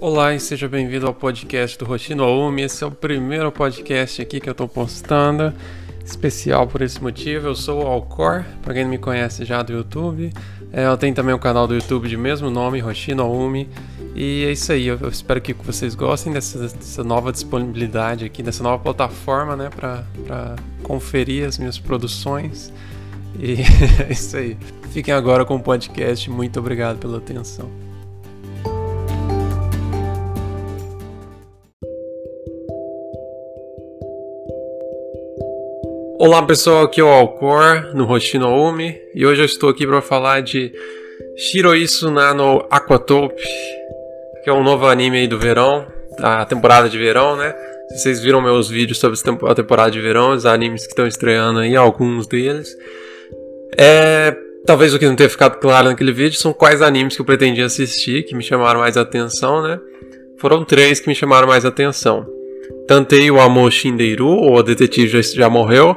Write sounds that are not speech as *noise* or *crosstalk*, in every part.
Olá e seja bem-vindo ao podcast do Roshino Aumi. Esse é o primeiro podcast aqui que eu estou postando, especial por esse motivo. Eu sou o Alcor, para quem não me conhece já do YouTube. É, eu tenho também um canal do YouTube de mesmo nome, Roshino Aumi. E é isso aí, eu, eu espero que vocês gostem dessa, dessa, nova disponibilidade aqui, dessa nova plataforma, né, para conferir as minhas produções. E *laughs* é isso aí. Fiquem agora com o podcast. Muito obrigado pela atenção. Olá pessoal, aqui é o Alcor no Hoshino Umi e hoje eu estou aqui para falar de Shiroisu Nano Aquatope, que é um novo anime do verão, da temporada de verão, né? Se vocês viram meus vídeos sobre a temporada de verão, os animes que estão estreando aí, alguns deles. É, talvez o que não tenha ficado claro naquele vídeo são quais animes que eu pretendia assistir, que me chamaram mais atenção, né? Foram três que me chamaram mais atenção. Tantei o Amor Shindeiru, ou O Detetive Já, já Morreu,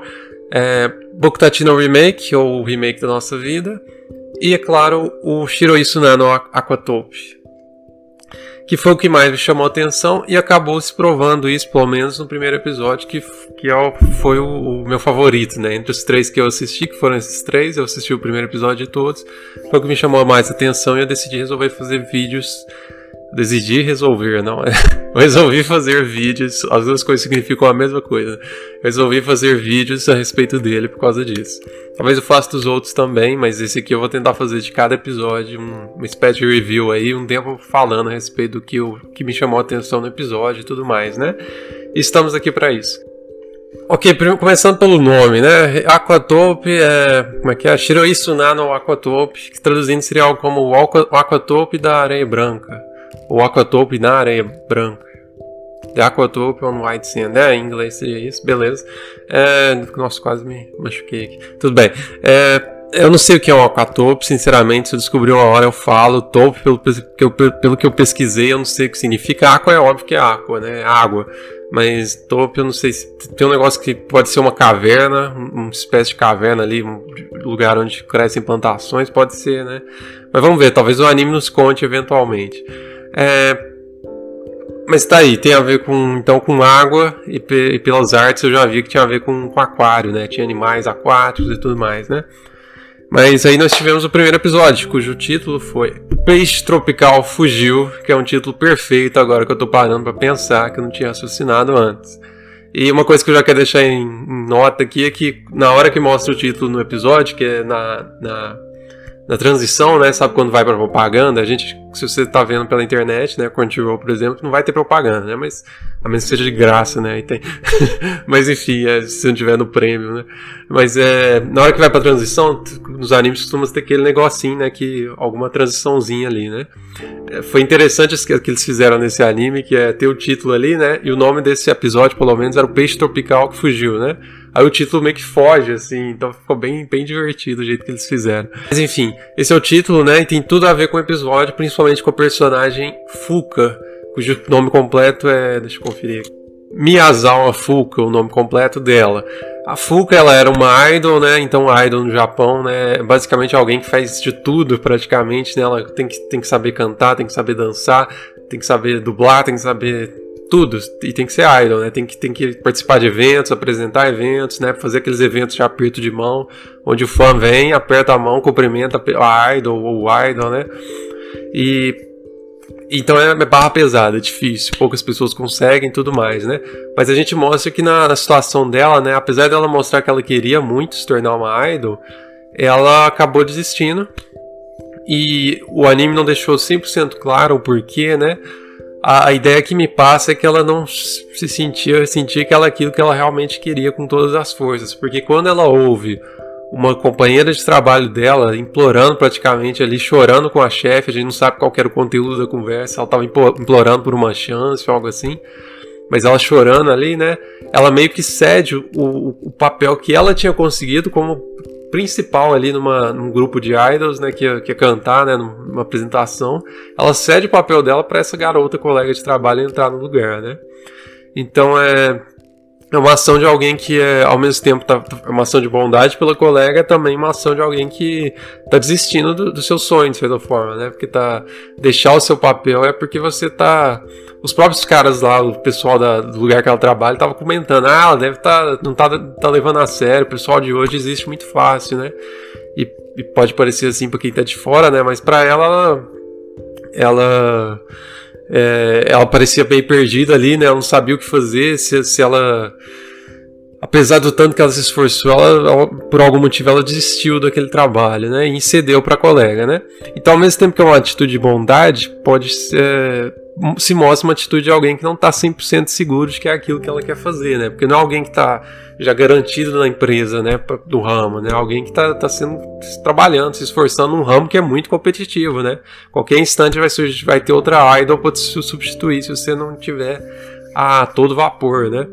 é, Bokutachi no Remake, ou o remake da nossa vida, e, é claro, o Shiroisu no Aquatope, que foi o que mais me chamou a atenção e acabou se provando isso, pelo menos no primeiro episódio, que, que é foi o, o, meu favorito, né? Entre os três que eu assisti, que foram esses três, eu assisti o primeiro episódio de todos, foi o que me chamou mais atenção e eu decidi resolver fazer vídeos decidi resolver, não. Eu *laughs* resolvi fazer vídeos, as duas coisas significam a mesma coisa. Eu resolvi fazer vídeos a respeito dele por causa disso. Talvez eu faça dos outros também, mas esse aqui eu vou tentar fazer de cada episódio um, uma espécie de review aí, um tempo falando a respeito do que, eu, que me chamou a atenção no episódio e tudo mais, né? E estamos aqui para isso. Ok, começando pelo nome, né? Aquatope é. Como é que é? Shiroisu Nano Aquatope, que traduzindo seria algo como o Aquatope da Areia Branca o aquatope na areia branca. The aquatope on white sand. É, em inglês seria isso, beleza. É, nossa, quase me machuquei aqui. Tudo bem. É, eu não sei o que é um aquatope, sinceramente. Se eu descobrir uma hora, eu falo. Tope, pelo, pelo, que eu pesquisei, eu não sei o que significa. Aqua é óbvio que é água, né? Água. Mas tope, eu não sei se tem um negócio que pode ser uma caverna, uma espécie de caverna ali, um lugar onde crescem plantações, pode ser, né? Mas vamos ver, talvez o anime nos conte eventualmente. É, mas tá aí, tem a ver com então com água e, pe, e, pelas artes eu já vi que tinha a ver com, com aquário, né? Tinha animais aquáticos e tudo mais, né? Mas aí nós tivemos o primeiro episódio, cujo título foi Peixe Tropical Fugiu, que é um título perfeito agora que eu tô parando para pensar, que eu não tinha raciocinado antes. E uma coisa que eu já quero deixar em, em nota aqui é que na hora que mostra o título no episódio, que é na, na na transição, né? Sabe quando vai para propaganda? A gente, se você tá vendo pela internet, né? Crunchyroll, por exemplo, não vai ter propaganda, né? Mas a menos que seja de graça, né? E tem. *laughs* Mas enfim, é, se não tiver no prêmio, né? Mas é, na hora que vai pra transição, nos animes costuma ter aquele negocinho, né? Que alguma transiçãozinha ali, né? É, foi interessante o que eles fizeram nesse anime, que é ter o título ali, né? E o nome desse episódio, pelo menos, era o Peixe Tropical que Fugiu, né? Aí o título meio que foge, assim, então ficou bem, bem divertido o jeito que eles fizeram. Mas enfim, esse é o título, né? E tem tudo a ver com o episódio, principalmente com a personagem Fuka, cujo nome completo é. Deixa eu conferir. Miyazawa Fuka, o nome completo dela. A Fuka, ela era uma idol, né? Então, idol no Japão, né? É basicamente alguém que faz de tudo, praticamente, né? Ela tem que, tem que saber cantar, tem que saber dançar, tem que saber dublar, tem que saber tudo. E tem que ser idol, né? Tem que, tem que participar de eventos, apresentar eventos, né? Fazer aqueles eventos de aperto de mão, onde o fã vem, aperta a mão, cumprimenta a idol ou o idol, né? E então é barra pesada, é difícil, poucas pessoas conseguem e tudo mais, né? Mas a gente mostra que na, na, situação dela, né? Apesar dela mostrar que ela queria muito se tornar uma idol, ela acabou desistindo. E o anime não deixou 100% claro o porquê, né? A, a, ideia que me passa é que ela não se sentia, sentia que ela aquilo que ela realmente queria com todas as forças, porque quando ela ouve uma companheira de trabalho dela implorando praticamente ali, chorando com a chefe, a gente não sabe qual era o conteúdo da conversa, ela estava implorando por uma chance ou algo assim, mas ela chorando ali, né? Ela meio que cede o, o papel que ela tinha conseguido como principal ali numa, num grupo de idols, né, que que cantar, né, numa apresentação, ela cede o papel dela para essa garota colega de trabalho entrar no lugar, né? Então é é uma ação de alguém que é, ao mesmo tempo tá, é uma ação de bondade pela colega, é também uma ação de alguém que tá desistindo do, do seu sonho, de certa forma, né? Porque tá deixar o seu papel é porque você tá os próprios caras lá, o pessoal da, do lugar que ela trabalha, tava comentando, ah, ela deve tá não tá, tá levando a sério, o pessoal de hoje existe muito fácil, né? E, e pode parecer assim para quem tá de fora, né? Mas para ela, ela é, ela parecia bem perdida ali, né? Ela não sabia o que fazer, se, se ela. Apesar do tanto que ela se esforçou, ela, ela, por algum motivo ela desistiu daquele trabalho, né? E cedeu para a colega, né? Então, ao mesmo tempo que é uma atitude de bondade, pode ser, se mostra uma atitude de alguém que não está 100% seguro de que é aquilo que ela quer fazer, né? Porque não é alguém que está já garantido na empresa, né, do ramo, né? Alguém que está tá sendo trabalhando, se esforçando num ramo que é muito competitivo, né? Qualquer instante vai, surgir, vai ter outra idol para te substituir se você não tiver a todo vapor, né?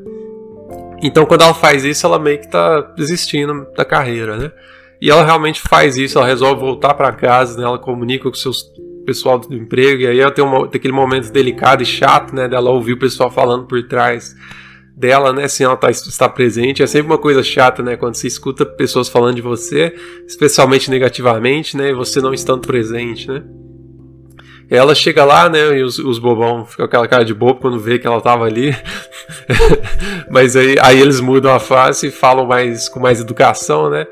Então, quando ela faz isso, ela meio que está desistindo da carreira, né? E ela realmente faz isso, ela resolve voltar para casa, né? Ela comunica com seus pessoal do emprego, e aí ela tem, uma, tem aquele momento delicado e chato, né, dela ouvir o pessoal falando por trás dela, né, sem ela tá, presente. É sempre uma coisa chata, né, quando você escuta pessoas falando de você, especialmente negativamente, né, e você não estando presente, né. Ela chega lá, né, e os, os bobão ficam aquela cara de bobo quando vê que ela tava ali. *laughs* mas aí, aí eles mudam a face e falam mais com mais educação, né.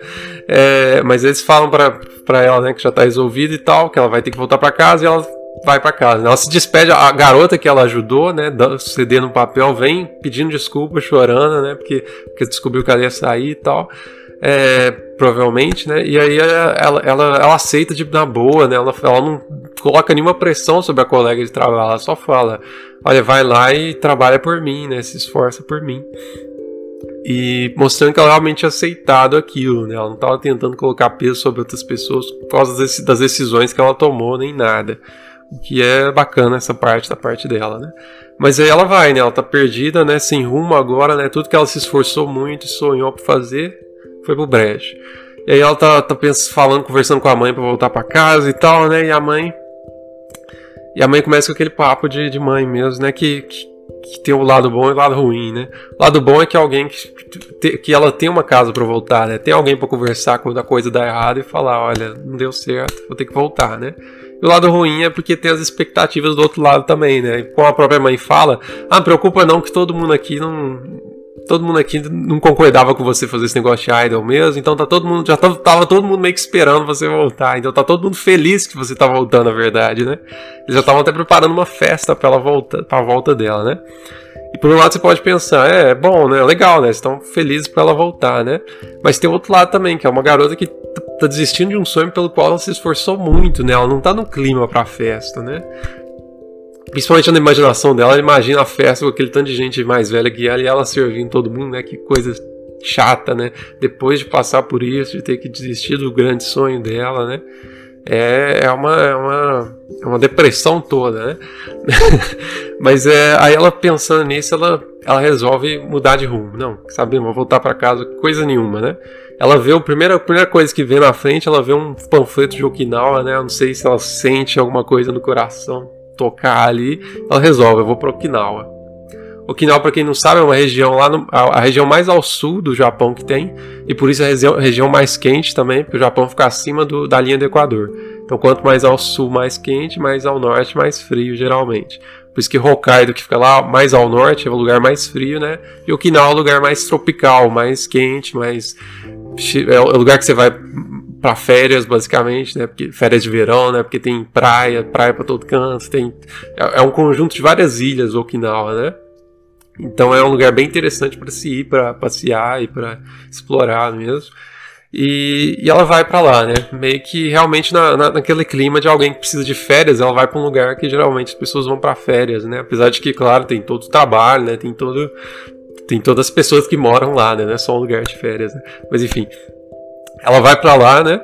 É, mas eles falam pra ela, né, que já tá resolvido e tal, que ela vai ter que voltar para casa e ela vai para casa. Ela se despede, a garota que ela ajudou, né, cedendo um papel, vem pedindo desculpa, chorando, né, porque, porque descobriu que ela ia sair e tal é, provavelmente, né? E aí ela, ela, ela aceita de na boa, né? Ela, ela não coloca nenhuma pressão sobre a colega de trabalho, ela só fala: olha, vai lá e trabalha por mim, né? Se esforça por mim. E mostrando que ela realmente tinha aceitado aquilo, né? Ela não estava tentando colocar peso sobre outras pessoas por causa das decisões que ela tomou, nem nada. O que é bacana essa parte da parte dela, né? Mas aí ela vai, né? Ela tá perdida, né? Sem rumo agora, né? Tudo que ela se esforçou muito e sonhou pra fazer, foi pro brejo. E aí ela tá, tá pensando, falando, conversando com a mãe para voltar para casa e tal, né? E a mãe. E a mãe começa com aquele papo de, de mãe mesmo, né? Que, que, que tem o lado bom e o lado ruim, né? O lado bom é que alguém que, que ela tem uma casa para voltar, né? Tem alguém para conversar quando a coisa dá errado e falar, olha, não deu certo, vou ter que voltar, né? E o lado ruim é porque tem as expectativas do outro lado também, né? Como a própria mãe fala, ah, preocupa não que todo mundo aqui não todo mundo aqui não concordava com você fazer esse negócio de idol mesmo, então tá todo mundo, já tava, tava, todo mundo meio que esperando você voltar, então tá todo mundo feliz que você tá voltando, na verdade, né? Eles já estavam até preparando uma festa pra ela volta, pra volta dela, né? E por um lado você pode pensar, é, é bom, né? Legal, né? Estão felizes pra ela voltar, né? Mas tem outro lado também, que é uma garota que tá desistindo de um sonho pelo qual ela se esforçou muito, né? Ela não tá no clima pra festa, né? Principalmente na imaginação dela, ela imagina a festa com aquele tanto de gente mais velha que ela e ela servindo todo mundo, né? Que coisa chata, né? Depois de passar por isso, de ter que desistir do grande sonho dela, né? É, é, uma, é, uma, é uma depressão toda, né? *laughs* Mas é, aí ela pensando nisso, ela, ela resolve mudar de rumo. Não, sabe, vou voltar para casa, coisa nenhuma, né? Ela vê a primeira, a primeira coisa que vê na frente, ela vê um panfleto de Okinawa, né? Eu não sei se ela sente alguma coisa no coração tocar ali, ela resolve, eu vou para Okinawa. Okinawa, para quem não sabe, é uma região lá no, a, a, região mais ao sul do Japão que tem, e por isso é a região, região mais quente também, porque o Japão fica acima do, da linha do Equador. Então, quanto mais ao sul, mais quente, mais ao norte, mais frio, geralmente. Por isso que Hokkaido, que fica lá mais ao norte, é o lugar mais frio, né? E Okinawa é o lugar mais tropical, mais quente, mais. É o lugar que você vai para férias, basicamente, né? Porque férias de verão, né? Porque tem praia, praia para todo canto, tem é, é, um conjunto de várias ilhas Okinawa, né? Então é um lugar bem interessante para se ir, para passear e para explorar mesmo. E, e ela vai para lá, né? Meio que realmente na, na, naquele clima de alguém que precisa de férias, ela vai para um lugar que geralmente as pessoas vão para férias, né? Apesar de que, claro, tem todo o trabalho, né? Tem todo tem todas as pessoas que moram lá, né? Não é só um lugar de férias, né? Mas enfim, ela vai para lá, né?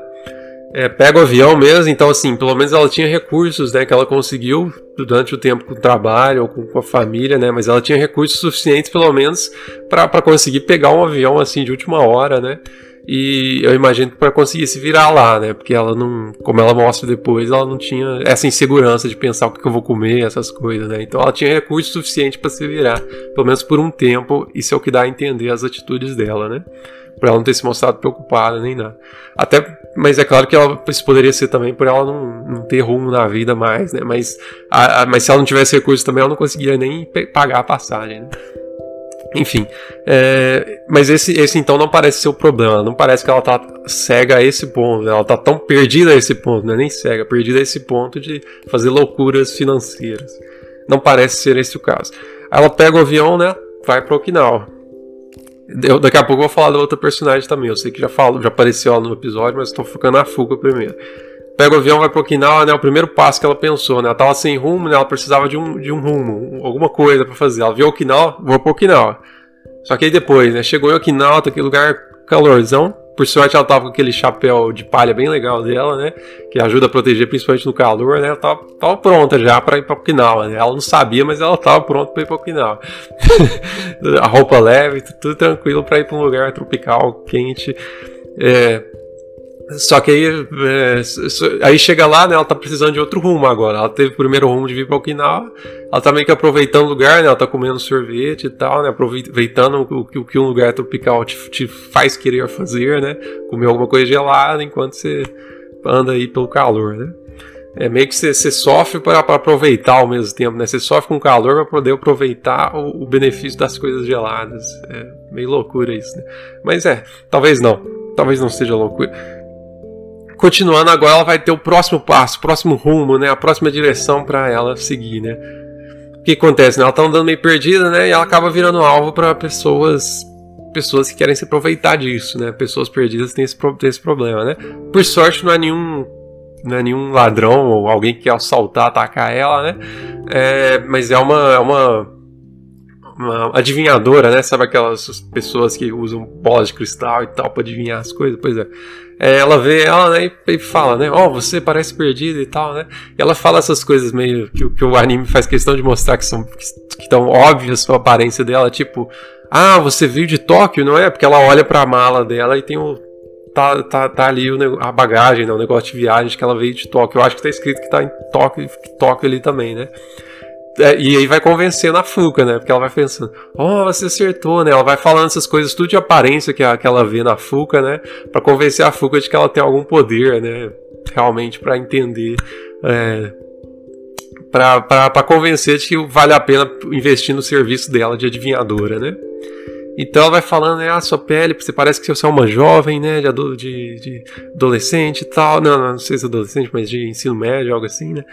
É, pega o avião mesmo, então assim, pelo menos ela tinha recursos, né, que ela conseguiu durante o tempo com o trabalho ou com, com a família, né, mas ela tinha recursos suficientes pelo menos para conseguir pegar um avião assim de última hora, né, E eu imagino que para conseguir se virar lá, né? Porque ela não, como ela mostra depois, ela não tinha essa insegurança de pensar o que eu vou comer, essas coisas, né? Então ela tinha recurso suficiente para se virar, pelo menos por um tempo. Isso é o que dá a entender as atitudes dela, né? Por ela não ter se mostrado preocupada nem nada. Até, mas é claro que ela, isso poderia ser também por ela não, não ter rumo na vida mais, né? Mas, a, a, mas se ela não tivesse recurso também, ela não conseguiria nem pagar a passagem, né? Enfim, é, mas esse, esse então não parece ser o problema. Não parece que ela tá cega a esse ponto. Né? Ela tá tão perdida a esse ponto, não é nem cega, perdida a esse ponto de fazer loucuras financeiras. Não parece ser esse o caso. Ela pega o avião, né? Vai para Okinawa. Eu, daqui a pouco eu vou falar da outra personagem também. Eu sei que já falo, já apareceu lá no episódio, mas estou ficando na fuga primeiro pega o avião, vai para Okinawa, né? O primeiro passo que ela pensou, né? Ela tava sem rumo, né? Ela precisava de um, de um rumo, alguma coisa para fazer. Ela viu Okinawa, vou para Okinawa. Só que aí depois, né? Chegou em Okinawa, tá aquele lugar calorzão. Por sorte ela tava com aquele chapéu de palha bem legal dela, né? Que ajuda a proteger principalmente no calor, né? Ela tava, tava pronta já para ir para Okinawa, né? Ela não sabia, mas ela tava pronta para ir para Okinawa. *laughs* a roupa leve, tudo tranquilo para ir para um lugar tropical, quente. É, só que aí, é, aí chega lá, né? Ela tá precisando de outro rumo agora. Ela teve o primeiro rumo de vir pra Okinawa. Ela tá meio que aproveitando o lugar, né? Ela tá comendo sorvete e tal, né? Aproveitando o, o que um lugar tropical te, te, faz querer fazer, né? Comer alguma coisa gelada enquanto você anda aí pelo calor, né? É meio que você, você sofre para aproveitar ao mesmo tempo, né? Você sofre com calor para poder aproveitar o, o, benefício das coisas geladas. É meio loucura isso, né? Mas é, talvez não. Talvez não seja loucura continuando agora, ela vai ter o próximo passo, o próximo rumo, né? A próxima direção para ela seguir, né? O que acontece? Né? Ela tá andando meio perdida, né? E ela acaba virando alvo para pessoas pessoas que querem se aproveitar disso, né? Pessoas perdidas têm esse, têm esse problema, né? Por sorte, não é nenhum não é nenhum ladrão ou alguém que quer assaltar, atacar ela, né? É, mas é uma, é uma, uma adivinhadora, né? Sabe aquelas pessoas que usam bolas de cristal e tal para adivinhar as coisas? Pois é é, ela vê ela né, e fala, né? Ó, oh, você parece perdido e tal, né? E ela fala essas coisas meio que, que o anime faz questão de mostrar que são que estão óbvias a aparência dela, tipo, ah, você veio de Tóquio, não é? Porque ela olha para a mala dela e tem o tá, tá, tá ali o, a bagagem, né, o negócio de viagem que ela veio de Tóquio. Eu acho que tá escrito que tá em Tóquio, Tóquio ali também, né? É, e aí vai convencendo a Fuca, né? Porque ela vai pensando, oh, você acertou, né? Ela vai falando essas coisas, tudo de aparência que, que ela vê na Fuca, né? Pra convencer a Fuca de que ela tem algum poder, né? Realmente para entender. É, para convencer de que vale a pena investir no serviço dela de adivinhadora, né? Então ela vai falando, né, ah, sua pele, você parece que você é uma jovem, né, de, de, de adolescente e tal, não, não, sei se adolescente, mas de ensino médio, algo assim, né,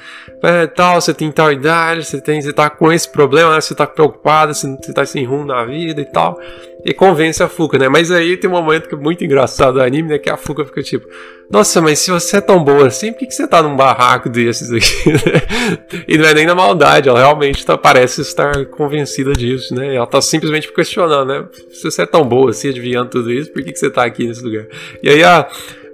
é, tal, você tem tal idade, você tem, você tá com esse problema, né, você tá preocupado, você, você tá sem rumo na vida e tal, e convence a Fuka, né? Mas aí tem um momento que é muito engraçado do anime, né? Que a Fuka fica tipo, nossa, mas se você é tão boa assim, por que, que você tá num barraco desses aqui? *laughs* e não é nem na maldade, ela realmente tá, parece estar convencida disso, né? Ela tá simplesmente questionando, né? Se você é tão boa assim, adivinhando tudo isso, por que, que você tá aqui nesse lugar? E aí a.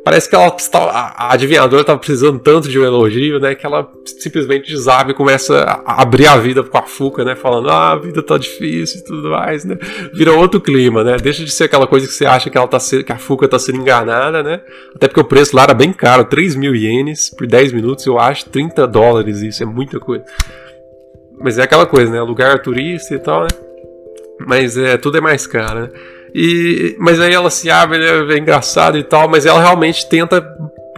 Parece que ela a adivinhadora estava precisando tanto de um elogio, né? Que ela simplesmente desabe e começa a abrir a vida com a Fuca, né? Falando, ah, a vida tá difícil e tudo mais, né? Vira outro clima, né? Deixa de ser aquela coisa que você acha que, ela tá que a Fuca tá sendo enganada, né? Até porque o preço lá era bem caro, 3 mil ienes por 10 minutos, eu acho, 30 dólares, isso é muita coisa. Mas é aquela coisa, né? Lugar turista e tal, né? Mas é, tudo é mais caro, né? E, mas aí ela se abre, né, é engraçado e tal, mas ela realmente tenta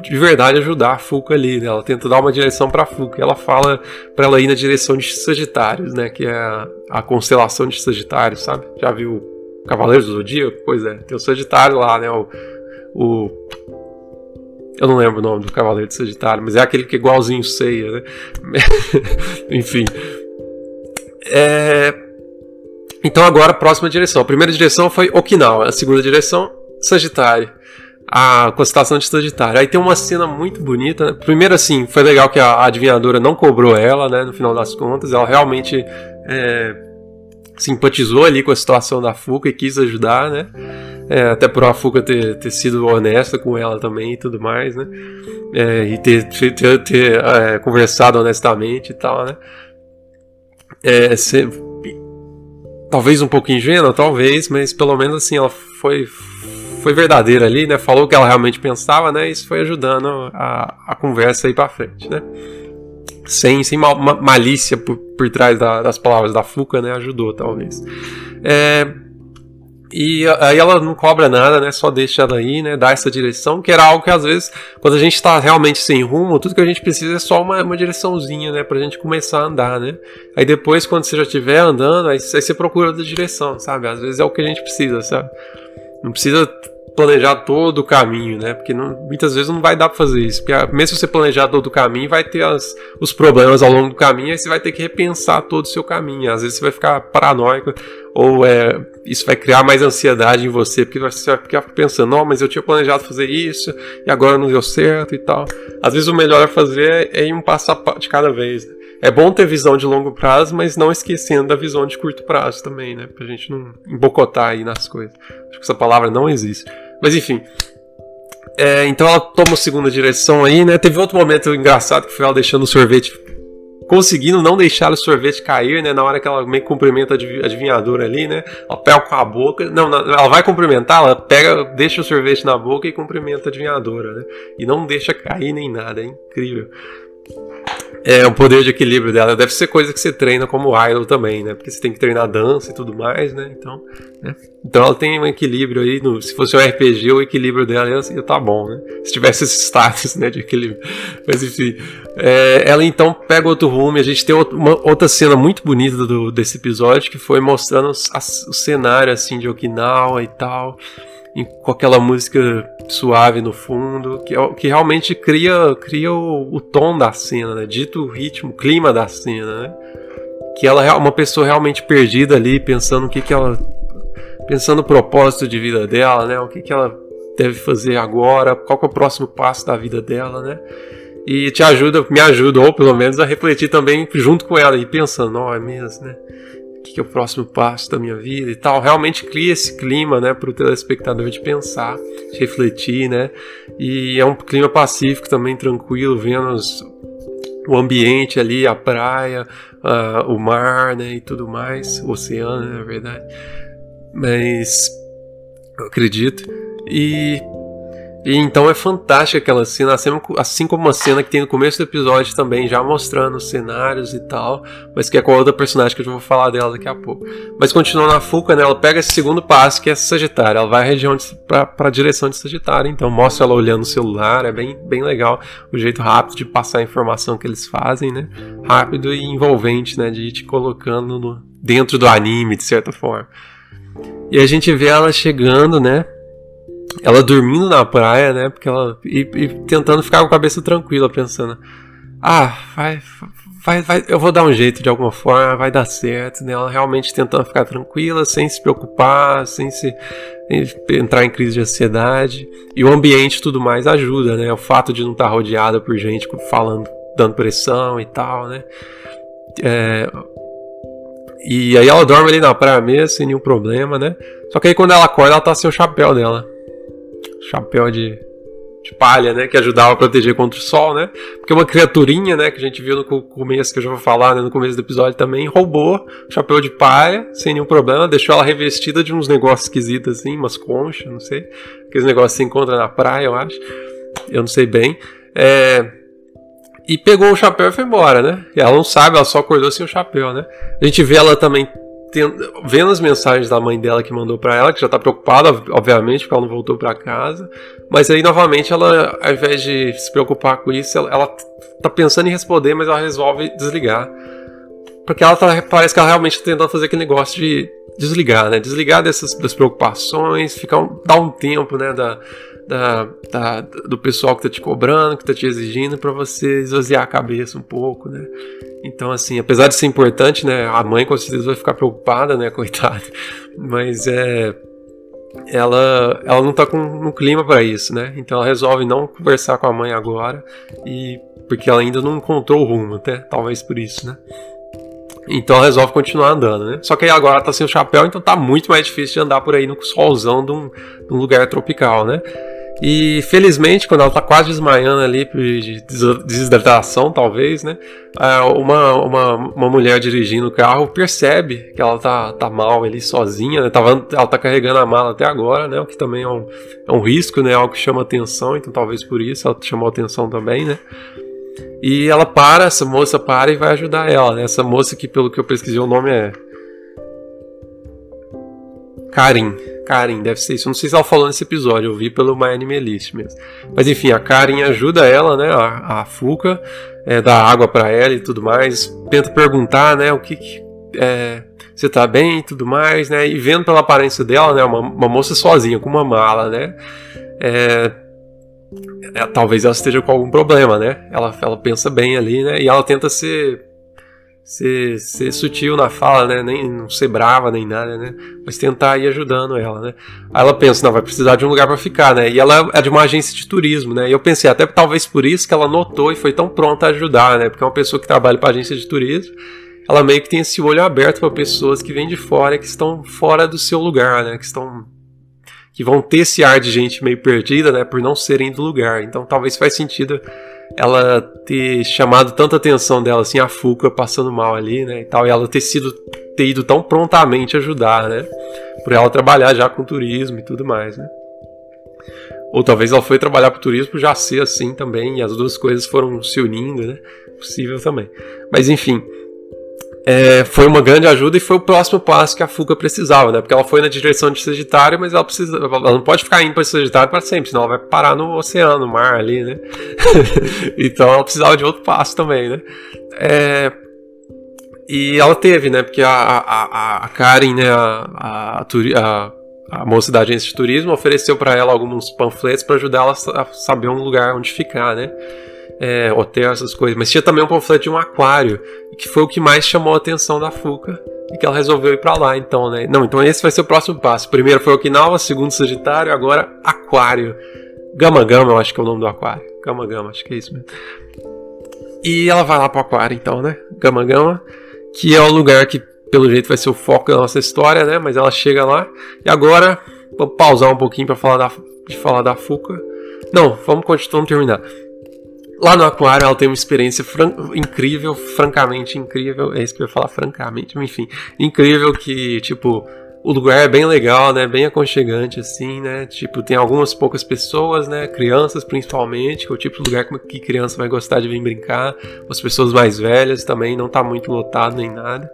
de verdade ajudar a Fuca ali, né? Ela tenta dar uma direção para Fuca. Ela fala para ela ir na direção de Sagitários, né? Que é a, a constelação de Sagitários, sabe? Já viu Cavaleiros do Zodíaco? Pois é, tem o Sagitário lá, né? O, o eu não lembro o nome do Cavaleiro de Sagitário, mas é aquele que é igualzinho Ceia, né? *laughs* Enfim. É, então agora próxima direção. A primeira direção foi Okinawa, a segunda direção Sagitário. A constelação de Sagitário. Aí tem uma cena muito bonita. Né? Primeiro assim, foi legal que a adivinhadora não cobrou ela, né? No final das contas, ela realmente é, simpatizou ali com a situação da Fuca e quis ajudar, né? É, até por a Fuca ter, ter sido honesta com ela também e tudo mais, né? É, e ter, ter, ter é, conversado honestamente e tal, né? É, talvez um pouco ingênua, talvez, mas pelo menos assim, ela foi, foi verdadeira ali, né? Falou o que ela realmente pensava, né? Isso foi ajudando a, a conversa aí para frente, né? Sem, sem mal, malícia por, por trás da, das palavras da Fuca, né? Ajudou, talvez. É, e aí ela não cobra nada, né? Só deixa ela aí, né? Dá essa direção, que era algo que às vezes, quando a gente tá realmente sem rumo, tudo que a gente precisa é só uma, uma direçãozinha, né? Pra gente começar a andar, né? Aí depois, quando você já estiver andando, aí, aí você procura outra direção, sabe? Às vezes é o que a gente precisa, sabe? Não precisa planejar todo o caminho, né? Porque não, muitas vezes não vai dar para fazer isso. Porque mesmo se você planejar todo o caminho, vai ter as, os problemas ao longo do caminho, aí você vai ter que repensar todo o seu caminho. Às vezes você vai ficar paranoico, ou é, isso vai criar mais ansiedade em você, porque você vai ficar pensando, não, mas eu tinha planejado fazer isso, e agora não deu certo e tal. Às vezes o melhor a fazer é ir um passo de cada vez. Né? É bom ter visão de longo prazo, mas não esquecendo da visão de curto prazo também, né? Pra gente não embocotar aí nas coisas. Acho que essa palavra não existe. Mas enfim. É, então ela toma a segunda direção aí, né? Teve outro momento engraçado que foi ela deixando o sorvete. Conseguindo não deixar o sorvete cair, né? Na hora que ela meio cumprimenta a adivinhadora ali, né? Ela pega com a boca. Não, ela vai cumprimentar, ela pega, deixa o sorvete na boca e cumprimenta a adivinhadora, né? E não deixa cair nem nada, é incrível é, o poder de equilíbrio dela. Deve ser coisa que você treina como idol também, né? Porque você tem que treinar dança e tudo mais, né? Então, né? então ela tem um equilíbrio aí. No, se fosse um RPG, o equilíbrio dela ia, ia tá bom, né? Se tivesse esse status né, de equilíbrio. Mas enfim. É, ela então pega outro rumo. E a gente tem uma, outra cena muito bonita do, desse episódio que foi mostrando os, as, o cenário assim de Okinawa e tal com aquela música suave no fundo, que, é que realmente cria, cria o, o tom da cena, né? dito o ritmo, o clima da cena, né? Que ela é uma pessoa realmente perdida ali, pensando o que, que ela. pensando o propósito de vida dela, né? O que, que ela deve fazer agora, qual é o próximo passo da vida dela, né? E te ajuda, me ajuda, ou pelo menos a refletir também junto com ela e pensando, ó, oh, é mesmo, né? Que, é o próximo passo da minha vida e tal. Realmente cria esse clima, né, para o telespectador de pensar, de refletir, né? E é um clima pacífico também, tranquilo, vendo os, o ambiente ali, a praia, uh, o mar, né, e tudo mais, o oceano, né, na verdade. Mas eu acredito. E e então é fantástica aquela cena, assim como uma cena que tem no começo do episódio também, já mostrando os cenários e tal, mas que é com a outra personagem que eu já vou falar dela daqui a pouco. Mas continuando na Fuca, né, ela pega esse segundo passo que é Sagitário, ela vai para a direção de Sagitário, então mostra ela olhando o celular, é bem, bem legal o jeito rápido de passar a informação que eles fazem, né, rápido e envolvente, né, de ir te colocando no, dentro do anime, de certa forma. E a gente vê ela chegando, né, ela dormindo na praia, né? Porque ela. E, e, tentando ficar com a cabeça tranquila, pensando. Ah, vai, vai, vai. Eu vou dar um jeito de alguma forma, vai dar certo, né? Ela realmente tentando ficar tranquila, sem se preocupar, sem se entrar em crise de ansiedade. E o ambiente tudo mais ajuda, né? O fato de não estar rodeada por gente falando, dando pressão e tal, né? É, e aí ela dorme ali na praia mesmo, sem nenhum problema, né? Só que aí quando ela acorda, ela tá sem o chapéu dela chapéu de, de palha, né, que ajudava a proteger contra o sol, né? Porque uma criaturinha, né, que a gente viu no começo, que eu já vou falar, né, no começo do episódio também, roubou o chapéu de palha sem nenhum problema, deixou ela revestida de uns negócios esquisitos assim, umas conchas, não sei, aqueles negócios que se encontra na praia, eu acho. Eu não sei bem. É, e pegou o chapéu e foi embora, né? E ela não sabe, ela só acordou sem o chapéu, né? A gente vê ela também vendo as mensagens da mãe dela que mandou para ela, que já tá preocupada, obviamente, porque ela não voltou para casa. Mas aí, novamente, ela, ao invés de se preocupar com isso, ela, ela tá pensando em responder, mas ela resolve desligar. Porque ela tá, parece que ela realmente tá tentando fazer aquele negócio de desligar, né? Desligar dessas das preocupações, ficar um, dar um tempo, né, da, da, da, do pessoal que tá te cobrando, que tá te exigindo, para você esvaziar a cabeça um pouco, né? Então, assim, apesar de ser importante, né, a mãe com certeza vai ficar preocupada, né, *laughs* coitada, mas é ela, ela não tá com um clima para isso, né? Então ela resolve não conversar com a mãe agora e porque ela ainda não encontrou o rumo, até talvez por isso, né? Então resolve continuar andando, né? Só que aí agora tá sem o chapéu, então tá muito mais difícil de andar por aí no solzão de um, de um lugar tropical, né? E felizmente, quando ela tá quase desmaiando ali de desidratação, talvez, né? É, uma, uma, uma mulher dirigindo o carro percebe que ela tá, tá mal ali sozinha, né? Tava, ela tá carregando a mala até agora, né? O que também é um, é um risco, né? Algo que chama atenção, então talvez por isso ela chamou atenção também, né? E ela para, essa moça para e vai ajudar ela, né? Essa moça que, pelo que eu pesquisei, o nome é. Karin. Karin, deve ser isso. Eu não sei se ela falou nesse episódio, eu vi pelo My Anime mesmo. Mas enfim, a Karin ajuda ela, né? A, a Fuka, é, dá água para ela e tudo mais. Tenta perguntar, né? O que. que é, você tá bem e tudo mais, né? E vendo pela aparência dela, né? Uma, uma moça sozinha, com uma mala, né? É, é, talvez ela esteja com algum problema, né? Ela, ela pensa bem ali, né? E ela tenta ser, ser, ser sutil na fala, né? Nem não ser brava nem nada, né? Mas tentar ir ajudando ela, né? Aí ela pensa, não, vai precisar de um lugar para ficar, né? E ela é de uma agência de turismo, né? E eu pensei, até talvez por isso que ela notou e foi tão pronta a ajudar, né? Porque é uma pessoa que trabalha para agência de turismo, ela meio que tem esse olho aberto para pessoas que vêm de fora, que estão fora do seu lugar, né? Que estão que vão ter esse ar de gente meio perdida, né, por não serem do lugar. Então talvez faz sentido ela ter chamado tanta atenção dela, assim, a Fuca passando mal ali, né, e tal, e ela ter sido ter ido tão prontamente ajudar, né, por ela trabalhar já com turismo e tudo mais, né. Ou talvez ela foi trabalhar para o turismo já ser assim também, e as duas coisas foram se unindo, né? Possível também. Mas enfim, é, foi uma grande ajuda e foi o próximo passo que a Fuga precisava, né? Porque ela foi na direção de Sagitário, mas ela precisa, ela não pode ficar indo para Sagitário para sempre, senão ela vai parar no oceano, no mar ali, né? *laughs* então ela precisava de outro passo também, né? É, e ela teve, né? Porque a, a, a Karen, né? A, a, a, moça da agência de turismo ofereceu para ela alguns panfletos para ajudar ela a saber um lugar onde ficar, né? É, hotel, essas coisas. Mas tinha também um panfleto de um aquário, que foi o que mais chamou a atenção da Fuca e que ela resolveu ir para lá, então, né? Não, então esse vai ser o próximo passo. Primeiro foi Okinawa, segundo Sagitário, agora Aquário. Gama Gama, eu acho que é o nome do aquário. Gama Gama, acho que é isso mesmo. E ela vai lá pro aquário, então, né? Gama Gama, que é o lugar que, pelo jeito, vai ser o foco da nossa história, né? Mas ela chega lá. E agora, vou pausar um pouquinho para falar da, de falar da Fuca. Não, vamos continuar, vamos terminar. Lá no aquário ela tem uma experiência fran incrível, francamente incrível. É isso que eu ia falar francamente, enfim. Incrível que, tipo, o lugar é bem legal, né? Bem aconchegante, assim, né? Tipo, tem algumas poucas pessoas, né? Crianças principalmente, que é o tipo de lugar que criança vai gostar de vir brincar. As pessoas mais velhas também, não tá muito lotado nem nada.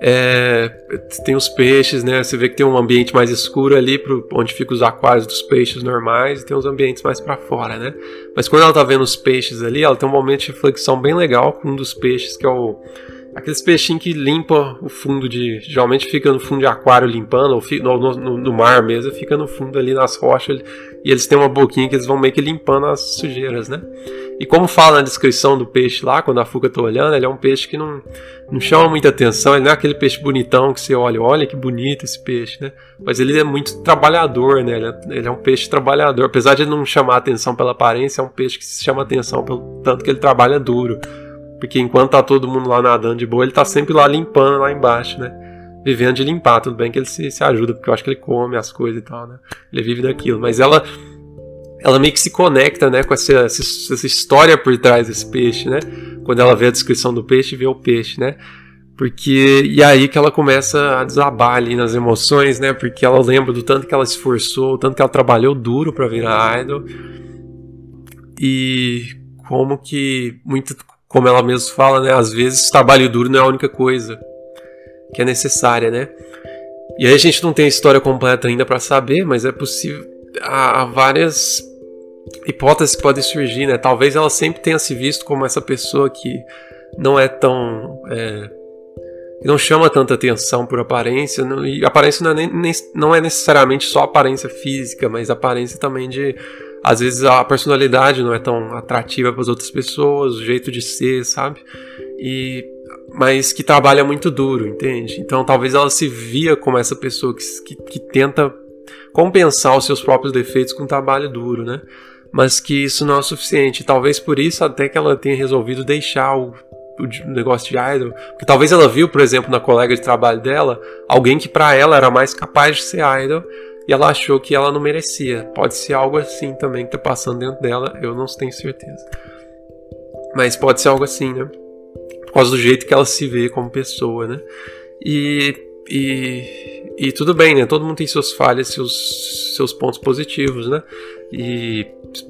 É, tem os peixes, né? Você vê que tem um ambiente mais escuro ali, pro, onde ficam os aquários dos peixes normais, e tem uns ambientes mais para fora, né? Mas quando ela tá vendo os peixes ali, ela tem um momento de reflexão bem legal com um dos peixes, que é o. Aqueles peixinhos que limpa o fundo de. Geralmente fica no fundo de aquário limpando, ou no, no, no, mar mesmo, fica no fundo ali nas rochas, e eles têm uma boquinha que eles vão meio que limpando as sujeiras, né? E como fala na descrição do peixe lá, quando a Fuga tá olhando, ele é um peixe que não, não chama muita atenção, ele não é aquele peixe bonitão que você olha, olha que bonito esse peixe, né? Mas ele é muito trabalhador, né? Ele é, ele é um peixe trabalhador. Apesar de não chamar atenção pela aparência, é um peixe que se chama atenção pelo tanto que ele trabalha duro. Porque enquanto tá todo mundo lá nadando de boa, ele tá sempre lá limpando lá embaixo, né? Vivendo de limpar. Tudo bem que ele se, se ajuda, porque eu acho que ele come as coisas e tal, né? Ele vive daquilo. Mas ela ela meio que se conecta né, com essa, essa, história por trás desse peixe, né? Quando ela vê a descrição do peixe vê o peixe, né? Porque e aí que ela começa a desabar ali nas emoções, né? Porque ela lembra do tanto que ela esforçou, o tanto que ela trabalhou duro para virar idol. E como que muito como ela mesma fala, né, às vezes trabalho duro não é a única coisa que é necessária, né? E aí a gente não tem a história completa ainda para saber, mas é possível há, há várias hipóteses que podem surgir, né? Talvez ela sempre tenha se visto como essa pessoa que não é tão. É, não chama tanta atenção por aparência, não, e aparência não é, nem, nem, não é necessariamente só aparência física, mas aparência também de. Às vezes a personalidade não é tão atrativa para as outras pessoas, o jeito de ser, sabe? E mas que trabalha muito duro, entende? Então talvez ela se via como essa pessoa que, que, que tenta compensar os seus próprios defeitos com trabalho duro, né? Mas que isso não é o suficiente. Talvez por isso até que ela tenha resolvido deixar o, o negócio de idol. Porque talvez ela viu, por exemplo, na colega de trabalho dela, alguém que para ela era mais capaz de ser idol. e ela achou que ela não merecia. Pode ser algo assim também que tá passando dentro dela, eu não tenho certeza. Mas pode ser algo assim, né? Por causa do jeito que ela se vê como pessoa, né? E, e, e tudo bem, né? Todo mundo tem suas falhas, seus, seus pontos positivos, né? E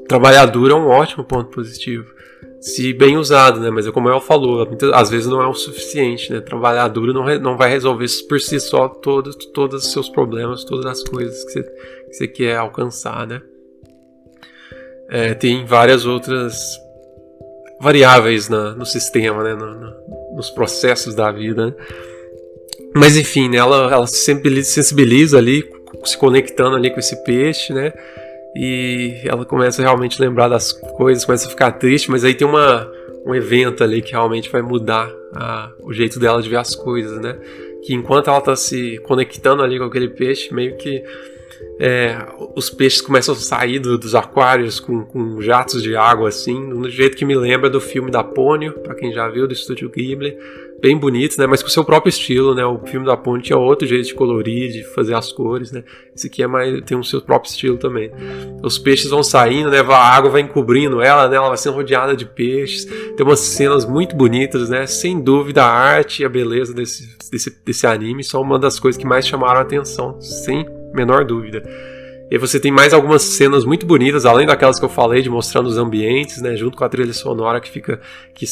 trabalhar duro é um ótimo ponto positivo se bem usado, né? Mas é como ela falou, muitas, às vezes não é o suficiente, né? Trabalhar duro não, não vai resolver por si só todos, todos os seus problemas, todas as coisas que você, que você quer alcançar, né? É, tem várias outras variáveis na, no sistema, né? No, no, nos processos da vida, né? Mas enfim, né? ela, ela se sensibiliza ali, se conectando ali com esse peixe, né? e ela começa a realmente lembrar das coisas, começa a ficar triste, mas aí tem uma, um evento ali que realmente vai mudar a, o jeito dela de ver as coisas, né? Que enquanto ela tá se conectando ali com aquele peixe, meio que é, os peixes começam a sair do, dos aquários com, com, jatos de água assim, do jeito que me lembra do filme da Pônio, para quem já viu do estúdio Ghibli, bem bonito, né? Mas com seu próprio estilo, né? O filme da Pônio tinha outro jeito de colorir, de fazer as cores, né? Esse aqui é mais tem o seu próprio estilo também. Os peixes vão saindo, né? A água vai encobrindo ela, né? Ela vai sendo rodeada de peixes. Tem umas cenas muito bonitas, né? Sem dúvida a arte e a beleza desse, desse, desse anime são uma das coisas que mais chamaram a atenção, sem menor dúvida. E você tem mais algumas cenas muito bonitas, além daquelas que eu falei, de mostrando os ambientes, né, junto com a trilha sonora que fica, que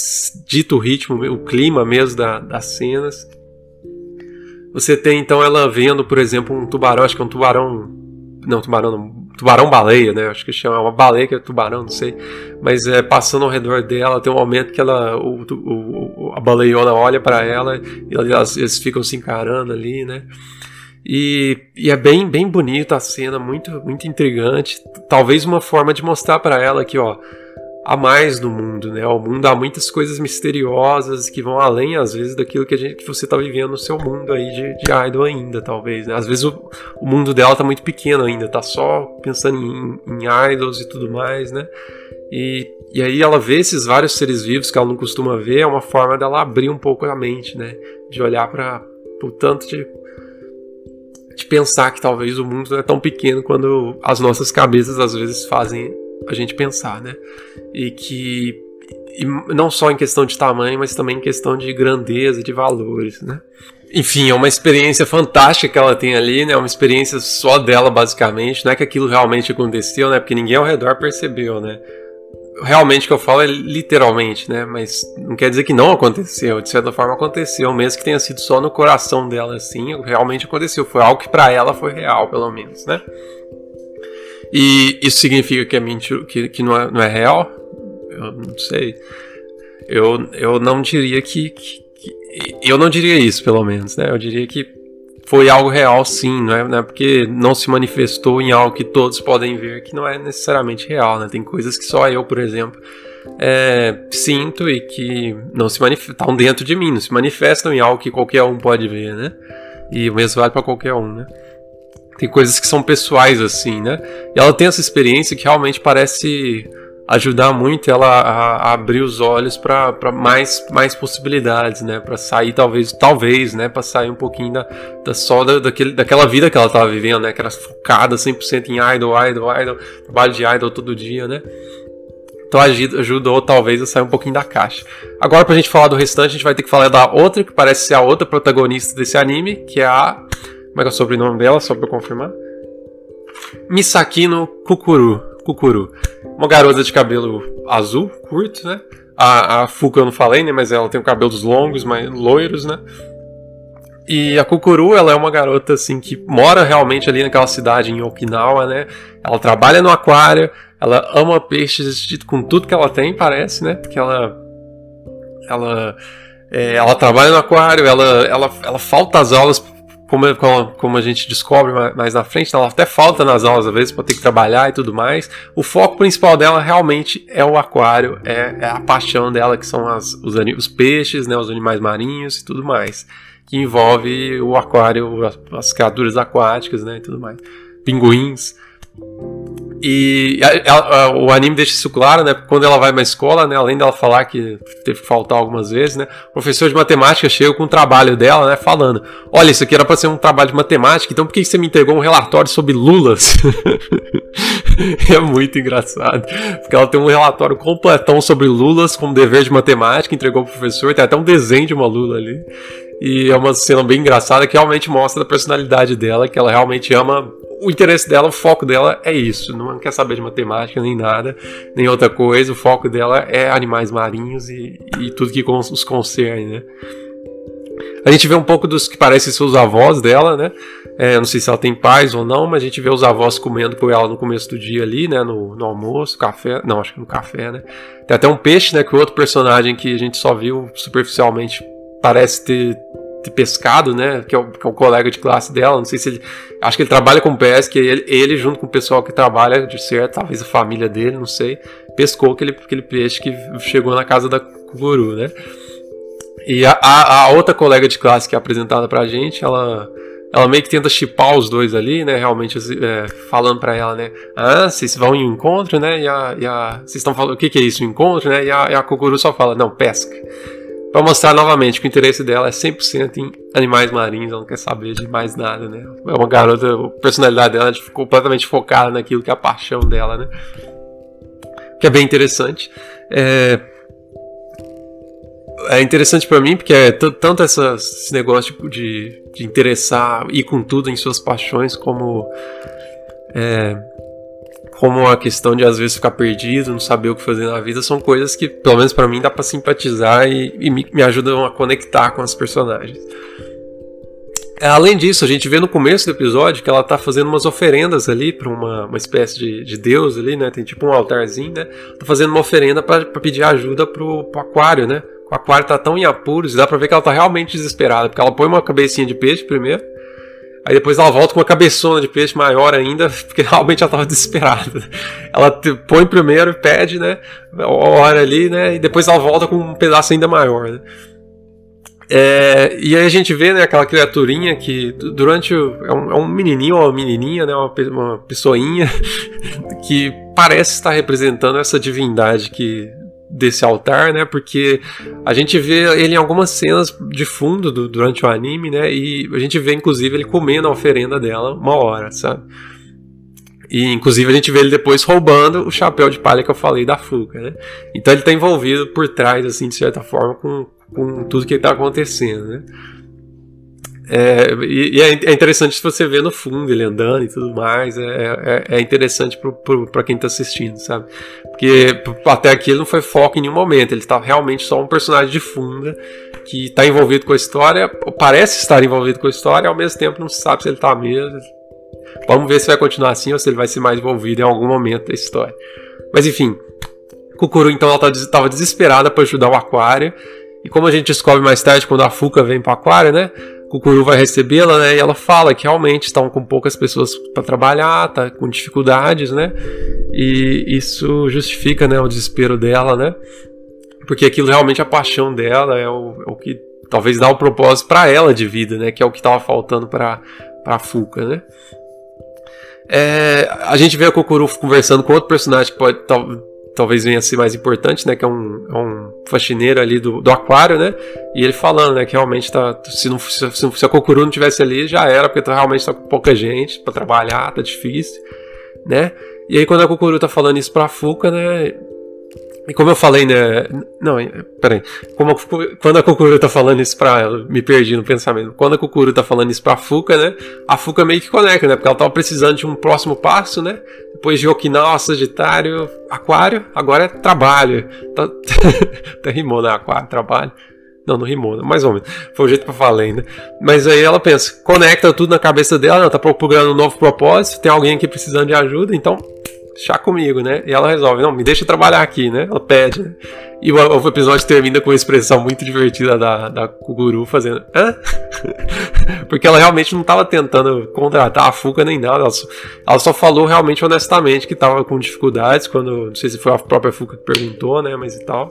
dita o ritmo, o clima mesmo da, das cenas. Você tem então ela vendo, por exemplo, um tubarão, acho que é um tubarão, não, tubarão não, tubarão baleia, né, acho que chama uma baleia que é tubarão, não sei, mas é passando ao redor dela, tem um momento que ela, o, o a baleiona olha para ela e eles, eles ficam se encarando ali, né. E, e, é bem, bem bonita a cena, muito, muito intrigante. Talvez uma forma de mostrar para ela que, ó, há mais no mundo, né? O mundo há muitas coisas misteriosas que vão além, às vezes, daquilo que, a gente, que você tá vivendo no seu mundo aí de, de idol ainda, talvez, né? Às vezes o, o mundo dela tá muito pequeno ainda, tá só pensando em, em idols e tudo mais, né? E, e aí ela vê esses vários seres vivos que ela não costuma ver, é uma forma dela abrir um pouco a mente, né? De olhar para o tanto de de pensar que talvez o mundo não é tão pequeno quando as nossas cabeças às vezes fazem a gente pensar, né? E que e não só em questão de tamanho, mas também em questão de grandeza, de valores, né? Enfim, é uma experiência fantástica que ela tem ali, né? Uma experiência só dela, basicamente. Não é que aquilo realmente aconteceu, né? Porque ninguém ao redor percebeu, né? Realmente que eu falo é literalmente, né? Mas não quer dizer que não aconteceu. De certa forma aconteceu, mesmo que tenha sido só no coração dela assim, realmente aconteceu. Foi algo que para ela foi real, pelo menos, né? E isso significa que é mentira, que, que não, é, não é real? Eu não sei. Eu, eu não diria que, que, que eu não diria isso, pelo menos, né? Eu diria que foi algo real, sim, não é, não é porque não se manifestou em algo que todos podem ver que não é necessariamente real, né? Tem coisas que só eu, por exemplo, é, sinto e que não se manifestam dentro de mim, não se manifestam em algo que qualquer um pode ver, né? E o mesmo vale para qualquer um, né? Tem coisas que são pessoais assim, né? E ela tem essa experiência que realmente parece ajudar muito ela a, a abrir os olhos para mais, mais possibilidades, né? Para sair talvez, talvez, né? Para sair um pouquinho da, da só da, daquele, daquela vida que ela estava vivendo, né? Que era focada 100% em idol, idol, idol, trabalho de idol todo dia, né? Então ajudou talvez a sair um pouquinho da caixa. Agora pra gente falar do restante, a gente vai ter que falar da outra, que parece ser a outra protagonista desse anime, que é a... Como é que é o sobrenome dela, só pra eu confirmar? Misakino Kukuru. Kukuru. Uma garota de cabelo azul, curto, né? A, a Fuka eu não falei, né? Mas ela tem cabelos longos, mas loiros, né? E a Kukuru, ela é uma garota assim que mora realmente ali naquela cidade em Okinawa, né? Ela trabalha no aquário, ela ama peixes com tudo que ela tem, parece, né? Porque ela ela é, ela trabalha no aquário, ela, ela, ela falta às aulas como, como a gente descobre mais na frente, ela até falta nas aulas às vezes para ter que trabalhar e tudo mais. O foco principal dela realmente é o aquário, é, é a paixão dela, que são as, os, os, peixes, né, os animais marinhos e tudo mais. Que envolve o aquário, as, as criaturas aquáticas né, e tudo mais. Pinguins. E a, a, a, o anime deixa isso claro, né? Quando ela vai pra escola, né? Além dela falar que teve que faltar algumas vezes, né? O professor de matemática chega com o trabalho dela, né? Falando: Olha, isso aqui era pra ser um trabalho de matemática, então por que você me entregou um relatório sobre lulas? *laughs* é muito engraçado. Porque ela tem um relatório completão sobre lulas, como dever de matemática, entregou pro professor, tem até um desenho de uma lula ali. E é uma cena bem engraçada que realmente mostra a personalidade dela, que ela realmente ama o interesse dela, o foco dela é isso. Não quer saber de matemática nem nada, nem outra coisa. O foco dela é animais marinhos e, e tudo que os concerne, né? A gente vê um pouco dos que parecem ser os avós dela, né? É, não sei se ela tem pais ou não, mas a gente vê os avós comendo por ela no começo do dia ali, né? No, no almoço, café. Não, acho que no café, né? Tem até um peixe, né? Que o outro personagem que a gente só viu superficialmente parece ter pescado, né? Que é, o, que é, colega de classe dela. Não sei se ele. Acho que ele trabalha com pesca. Ele, ele, junto com o pessoal que trabalha, de certo, talvez a família dele, não sei, pescou aquele, aquele peixe que chegou na casa da Kuguru, né? E a, a, a, outra colega de classe que é apresentada pra gente, ela. Ela meio que tenta chipar os dois ali, né? Realmente é, falando para ela, né? Ah, vocês vão em um encontro, né? E a. E a vocês estão falando. O que, que é isso, um encontro, né? E a, e a só fala, não, pesca para mostrar novamente que o interesse dela é 100% em animais marinhos, ela não quer saber de mais nada, né? É uma garota, a personalidade dela é completamente focada naquilo que é a paixão dela, né? Que é bem interessante. É, é interessante para mim porque é tanto essa, esse negócio de, de interessar, ir com tudo em suas paixões, como é, como a questão de às vezes ficar perdido, não saber o que fazer na vida, são coisas que, pelo menos para mim, dá para simpatizar e, e me, me, ajudam a conectar com as personagens. É, além disso, a gente vê no começo do episódio que ela tá fazendo umas oferendas ali para uma, uma espécie de, de deus ali, né? Tem tipo um altarzinho, né? Tá fazendo uma oferenda para pedir ajuda pro, pro aquário, né? O aquário tá tão em apuros, dá pra ver que ela tá realmente desesperada, porque ela põe uma cabecinha de peixe primeiro, Aí depois ela volta com uma cabeçona de peixe maior ainda, *laughs* porque realmente ela estava desesperada. Ela põe primeiro, pede, né? Ora ali, né? E depois ela volta com um pedaço ainda maior, né? É, e aí a gente vê né, aquela criaturinha que durante o, é, um, é um menininho ou uma menininha, né, uma, uma pessoinha *laughs* que parece estar representando essa divindade que desse altar, né? Porque a gente vê ele em algumas cenas de fundo do, durante o anime, né? E a gente vê inclusive ele comendo a oferenda dela uma hora, sabe? E inclusive a gente vê ele depois roubando o chapéu de palha que eu falei da Fuca, né? Então ele está envolvido por trás, assim, de certa forma, com, com tudo que está acontecendo, né? É, e, e é, é interessante você ver no fundo ele andando e tudo mais. É, é, é interessante para quem está assistindo, sabe? Porque até aqui ele não foi foco em nenhum momento. Ele está realmente só um personagem de funda que está envolvido com a história, parece estar envolvido com a história, ao mesmo tempo não sabe se ele está mesmo. Vamos ver se vai continuar assim ou se ele vai ser mais envolvido em algum momento da história. Mas enfim, Kukuru então ela estava tá desesperada para ajudar o Aquário. E como a gente descobre mais tarde, quando a Fuca vem para o Aquário, né? Kukuru vai recebê-la, né? E ela fala que realmente estão com poucas pessoas para trabalhar, tá com dificuldades, né? E isso justifica, né, o desespero dela, né? Porque aquilo realmente é a paixão dela, é o, é o que talvez dá o um propósito para ela de vida, né? Que é o que estava faltando para para Fuka, né? É, a gente vê a Kokoro conversando com outro personagem que pode talvez venha a ser mais importante, né? Que é um, é um faxineiro ali do, do aquário, né? E ele falando, né? Que realmente tá. Se, não, se, se a Kokuru não tivesse ali, já era, porque tá, realmente tá com pouca gente para trabalhar, tá difícil, né? E aí quando a Kokuru tá falando isso pra Fuka, né? E como eu falei, né? Não, peraí. Como, quando a Kukuru tá falando isso pra ela, me perdi no pensamento. Quando a Kukuru tá falando isso pra Fuka, né? A Fuka meio que conecta, né? Porque ela tava precisando de um próximo passo, né? Depois de Okinawa, Sagitário, Aquário, agora é trabalho. Tá, *laughs* até rimou, né? Aquário, trabalho. Não, não rimou, né? mais ou menos. Foi o jeito que eu falei, né? Mas aí ela pensa, conecta tudo na cabeça dela, ela tá procurando um novo propósito, tem alguém aqui precisando de ajuda, então chá comigo, né? E ela resolve, não, me deixa trabalhar aqui, né? Ela pede, né? E o, o episódio termina com uma expressão muito divertida da, da Kuguru fazendo, hã? *laughs* Porque ela realmente não estava tentando contratar a Fuca nem nada, ela só, ela só falou realmente honestamente que estava com dificuldades, quando, não sei se foi a própria Fuca que perguntou, né? Mas e tal.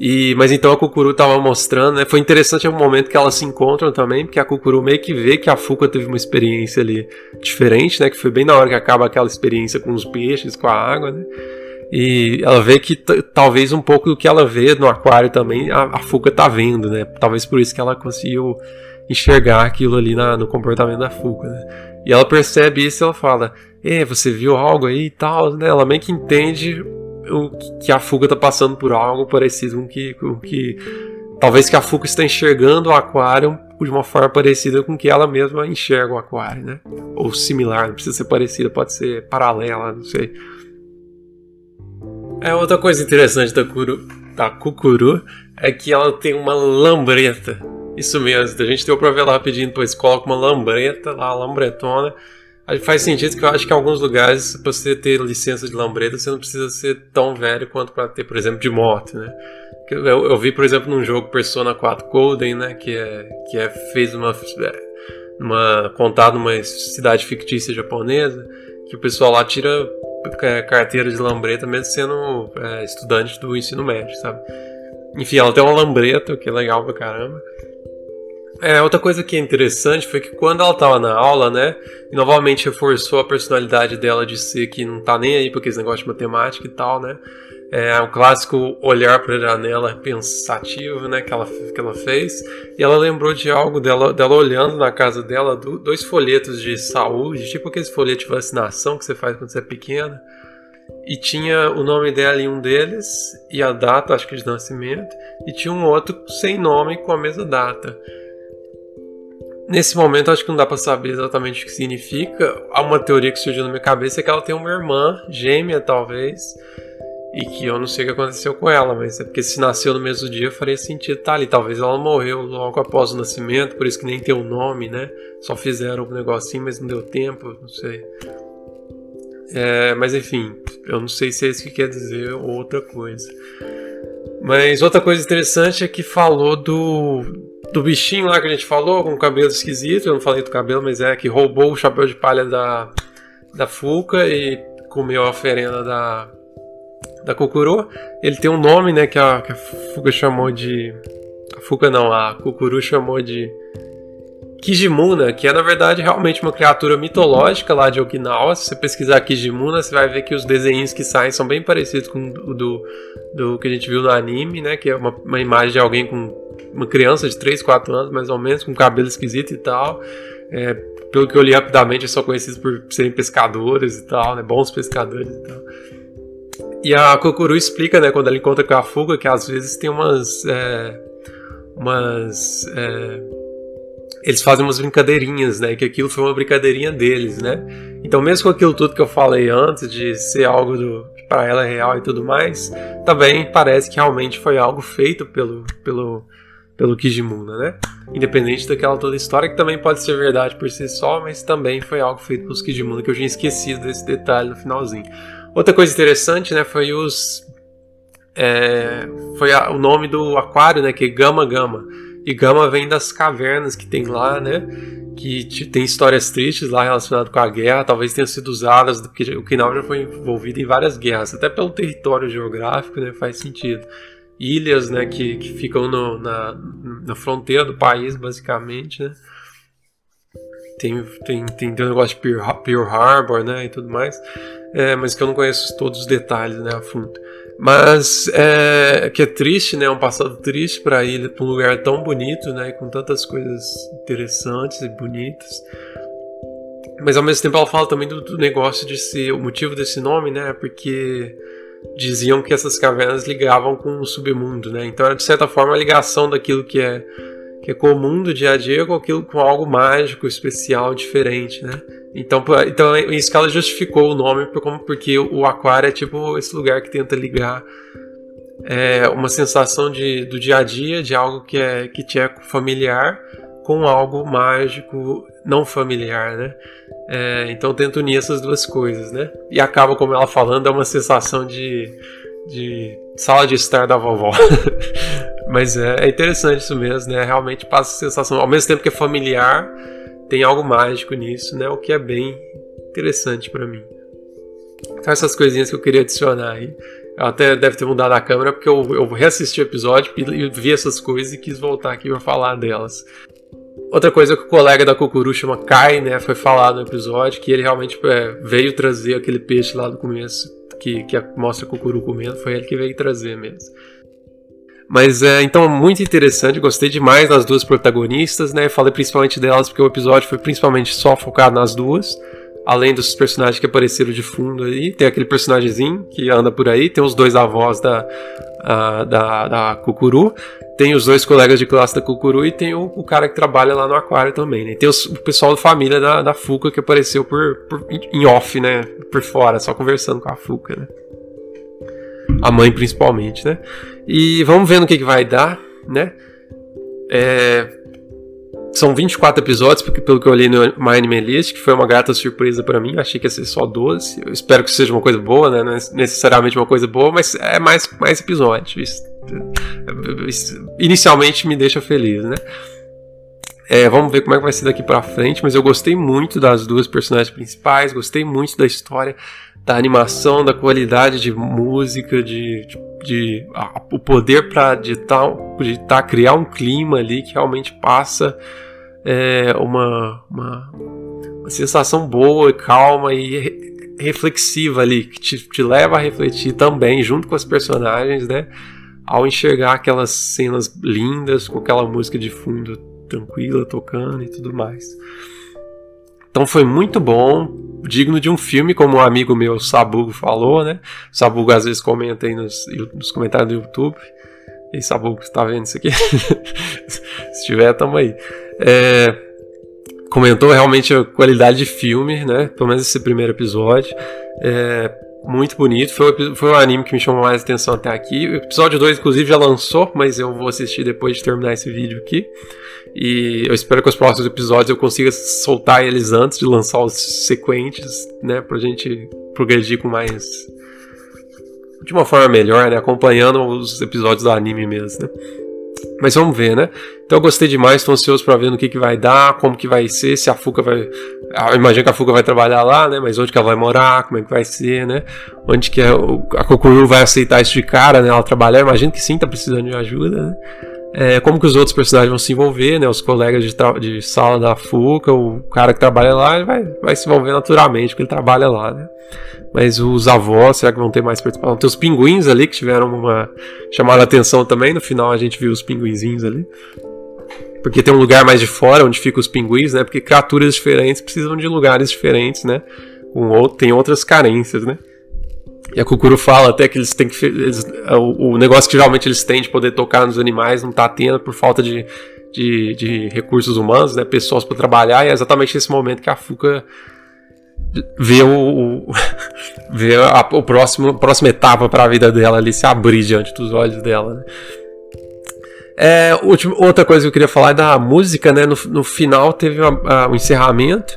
E, mas então a Kukuru tava mostrando, né? Foi interessante o momento que elas se encontram também, porque a Kukuru meio que vê que a Fuka teve uma experiência ali diferente, né? Que foi bem na hora que acaba aquela experiência com os peixes, com a água, né? E ela vê que talvez um pouco do que ela vê no aquário também, a, a Fuka tá vendo, né? Talvez por isso que ela conseguiu enxergar aquilo ali na, no comportamento da Fuka, né? E ela percebe isso e ela fala: É, você viu algo aí e tal, né? Ela meio que entende que a Fuga está passando por algo parecido com que, com que talvez que a Fuga está enxergando o aquário de uma forma parecida com que ela mesma enxerga o aquário, né? Ou similar, não precisa ser parecida, pode ser paralela, não sei. É outra coisa interessante da, Kuru, da Kukuru é que ela tem uma lambreta. Isso mesmo, a gente deu pra ver lá rapidinho depois, coloca uma lambreta lá, lambretona faz sentido que eu acho que em alguns lugares, para você ter licença de lambreta, você não precisa ser tão velho quanto para ter, por exemplo, de moto, né? Eu, eu, vi, por exemplo, num jogo Persona 4 Golden, né? Que é, que é fez uma, é, uma contado numa cidade fictícia japonesa, que o pessoal lá tira é, carteira de lambreta mesmo sendo é, estudante do ensino médio, sabe? Enfim, ela tem uma lambreta, o que é legal pra caramba. É, outra coisa que é interessante foi que quando ela tava na aula, né, e novamente reforçou a personalidade dela de ser que não tá nem aí porque esse negócio de matemática e tal, né, é o clássico olhar para a janela pensativo, né, que ela, que ela fez, e ela lembrou de algo dela, dela olhando na casa dela, do, dois folhetos de saúde, tipo aqueles folhetos de vacinação que você faz quando você é pequena, e tinha o nome dela em um deles, e a data, acho que de nascimento, e tinha um outro sem nome com a mesma data. Nesse momento, acho que não dá para saber exatamente o que significa. Há uma teoria que surgiu na minha cabeça é que ela tem uma irmã gêmea, talvez, e que eu não sei o que aconteceu com ela, mas é porque se nasceu no mesmo dia faria sentido estar tá ali. Talvez ela morreu logo após o nascimento, por isso que nem tem o nome, né? Só fizeram um negocinho, mas não deu tempo, não sei. É, mas enfim, eu não sei se é isso que quer dizer ou outra coisa. Mas outra coisa interessante é que falou do do bichinho lá que a gente falou, com o cabelo esquisito, eu não falei do cabelo, mas é que roubou o chapéu de palha da, da Fuca e comeu a oferenda da, da Kukuru. Ele tem um nome, né, que a, que a Fuca chamou de... A Fuca não, a Kukuru chamou de Kijimuna, que é na verdade realmente uma criatura mitológica lá de Okinawa. Se você pesquisar Kijimuna, você vai ver que os desenhos que saem são bem parecidos com o do, do que a gente viu no anime, né? Que é uma, uma imagem de alguém com uma criança de 3, 4 anos, mais ou menos, com cabelo esquisito e tal. É, pelo que eu li rapidamente, são conhecidos por serem pescadores e tal, né? Bons pescadores e tal. E a Kokuru explica, né, quando ela encontra com a Fuga, que às vezes tem umas. É, umas. É, eles fazem umas brincadeirinhas, né? Que aquilo foi uma brincadeirinha deles, né? Então, mesmo com aquilo tudo que eu falei antes, de ser algo do para ela é real e tudo mais, também parece que realmente foi algo feito pelo, pelo, pelo Kijimuna, né? Independente daquela toda história, que também pode ser verdade por si só, mas também foi algo feito pelos Kijimuna, que eu tinha esquecido desse detalhe no finalzinho. Outra coisa interessante, né, foi os. É, foi a, o nome do aquário, né, que é Gama Gama. E Gama vem das cavernas que tem lá, né? Que tem histórias tristes lá relacionadas com a guerra, talvez tenham sido usadas, porque o Kinal já foi envolvido em várias guerras, até pelo território geográfico, né? Faz sentido. Ilhas, né? Que, que ficam no, na, na fronteira do país, basicamente, né? Tem, tem, tem, tem um negócio de Pearl Harbor, né? E tudo mais. É, mas que eu não conheço todos os detalhes, né? A fundo. Mas é que é triste, né? É um passado triste para ir para um lugar tão bonito, né? Com tantas coisas interessantes e bonitas. Mas ao mesmo tempo ela fala também do, do negócio de ser o motivo desse nome, né? Porque diziam que essas cavernas ligavam com o submundo, né? Então era de certa forma a ligação daquilo que é que é comum do dia a dia com aquilo com algo mágico, especial, diferente, né? Então, então que ela justificou o nome porque o aquário é tipo esse lugar que tenta ligar é, uma sensação de, do dia a dia, de algo que, é, que te é familiar, com algo mágico não familiar, né? É, então tenta unir essas duas coisas, né? E acaba, como ela falando, é uma sensação de, de sala de estar da vovó. *laughs* Mas é, é interessante isso mesmo, né? Realmente passa a sensação, ao mesmo tempo que é familiar, tem algo mágico nisso, né? O que é bem interessante para mim. Então essas coisinhas que eu queria adicionar aí. Eu até deve ter mudado a câmera porque eu, eu reassisti o episódio e vi essas coisas e quis voltar aqui para falar delas. Outra coisa que o colega da Kokuru chama Kai, né, foi falado no episódio, que ele realmente é, veio trazer aquele peixe lá do começo, que, que mostra a Kokuru comendo, foi ele que veio trazer mesmo. Mas é, então, muito interessante, gostei demais das duas protagonistas, né, falei principalmente delas porque o episódio foi principalmente só focado nas duas, além dos personagens que apareceram de fundo aí, tem aquele personagemzinho que anda por aí, tem os dois avós da, a, da, da Kukuru, tem os dois colegas de classe da Kukuru e tem o, o cara que trabalha lá no aquário também, né? Tem os, o pessoal da família da, da Fuca que apareceu por, por, em off, né? Por fora, só conversando com a Fuca, né? A mãe principalmente, né? E vamos ver no que, que vai dar, né? É, são 24 episódios, porque pelo que eu olhei no My Anime List, que foi uma grata surpresa para mim. Achei que ia ser só 12. Eu espero que seja uma coisa boa, né? Não é necessariamente uma coisa boa, mas é mais, mais episódios. Isso, isso, inicialmente me deixa feliz, né? É, vamos ver como é que vai ser daqui para frente, mas eu gostei muito das duas personagens principais, gostei muito da história, da animação, da qualidade de música, de, de, de o poder para ditar, ditar, criar um clima ali que realmente passa é, uma, uma, uma, sensação boa, calma e re, reflexiva ali, que te, te, leva a refletir também, junto com as personagens, né? Ao enxergar aquelas cenas lindas, com aquela música de fundo tranquila tocando e tudo mais. Então foi muito bom, digno de um filme, como um amigo meu, Sabugo, falou, né? Sabugo às vezes comenta aí nos, nos comentários do YouTube. E Sabugo, você tá vendo isso aqui? *laughs* Se tiver, tamo aí. É, comentou realmente a qualidade de filme, né? Pelo menos esse primeiro episódio. É, muito bonito. Foi, foi um anime que me chamou mais atenção até aqui. O episódio 2, inclusive, já lançou, mas eu vou assistir depois de terminar esse vídeo aqui. E eu espero que os próximos episódios eu consiga soltar eles antes de lançar os sequentes, né? Pra gente progredir com mais. De uma forma melhor, né? Acompanhando os episódios do anime mesmo, né? Mas vamos ver, né? Então eu gostei demais, estou ansioso para ver no que, que vai dar, como que vai ser, se a Fuca vai. Eu imagino que a Fuca vai trabalhar lá, né? Mas onde que ela vai morar, como é que vai ser, né? Onde que a, a Kokuru vai aceitar isso de cara, né? Ela trabalhar, imagino que sim, tá precisando de ajuda, né? É, como que os outros personagens vão se envolver, né? Os colegas de, de sala da Fuca, o cara que trabalha lá, vai, vai se envolver naturalmente, porque ele trabalha lá, né? Mas os avós, será que vão ter mais participação? Tem os pinguins ali que tiveram uma chamada atenção também. No final a gente viu os pinguinzinhos ali. Porque tem um lugar mais de fora onde ficam os pinguins, né? Porque criaturas diferentes precisam de lugares diferentes, né? Outro, tem outras carências, né? E a Kukuru fala até que eles têm que. Eles, o, o, negócio que geralmente eles têm de poder tocar nos animais não está tendo por falta de, de, de, recursos humanos, né? Pessoas para trabalhar, e é exatamente nesse momento que a Fuca vê o, o *laughs* vê a, o próximo a próxima etapa para a vida dela ali se abrir diante dos olhos dela né? é, outra coisa que eu queria falar é da música né no, no final teve o um encerramento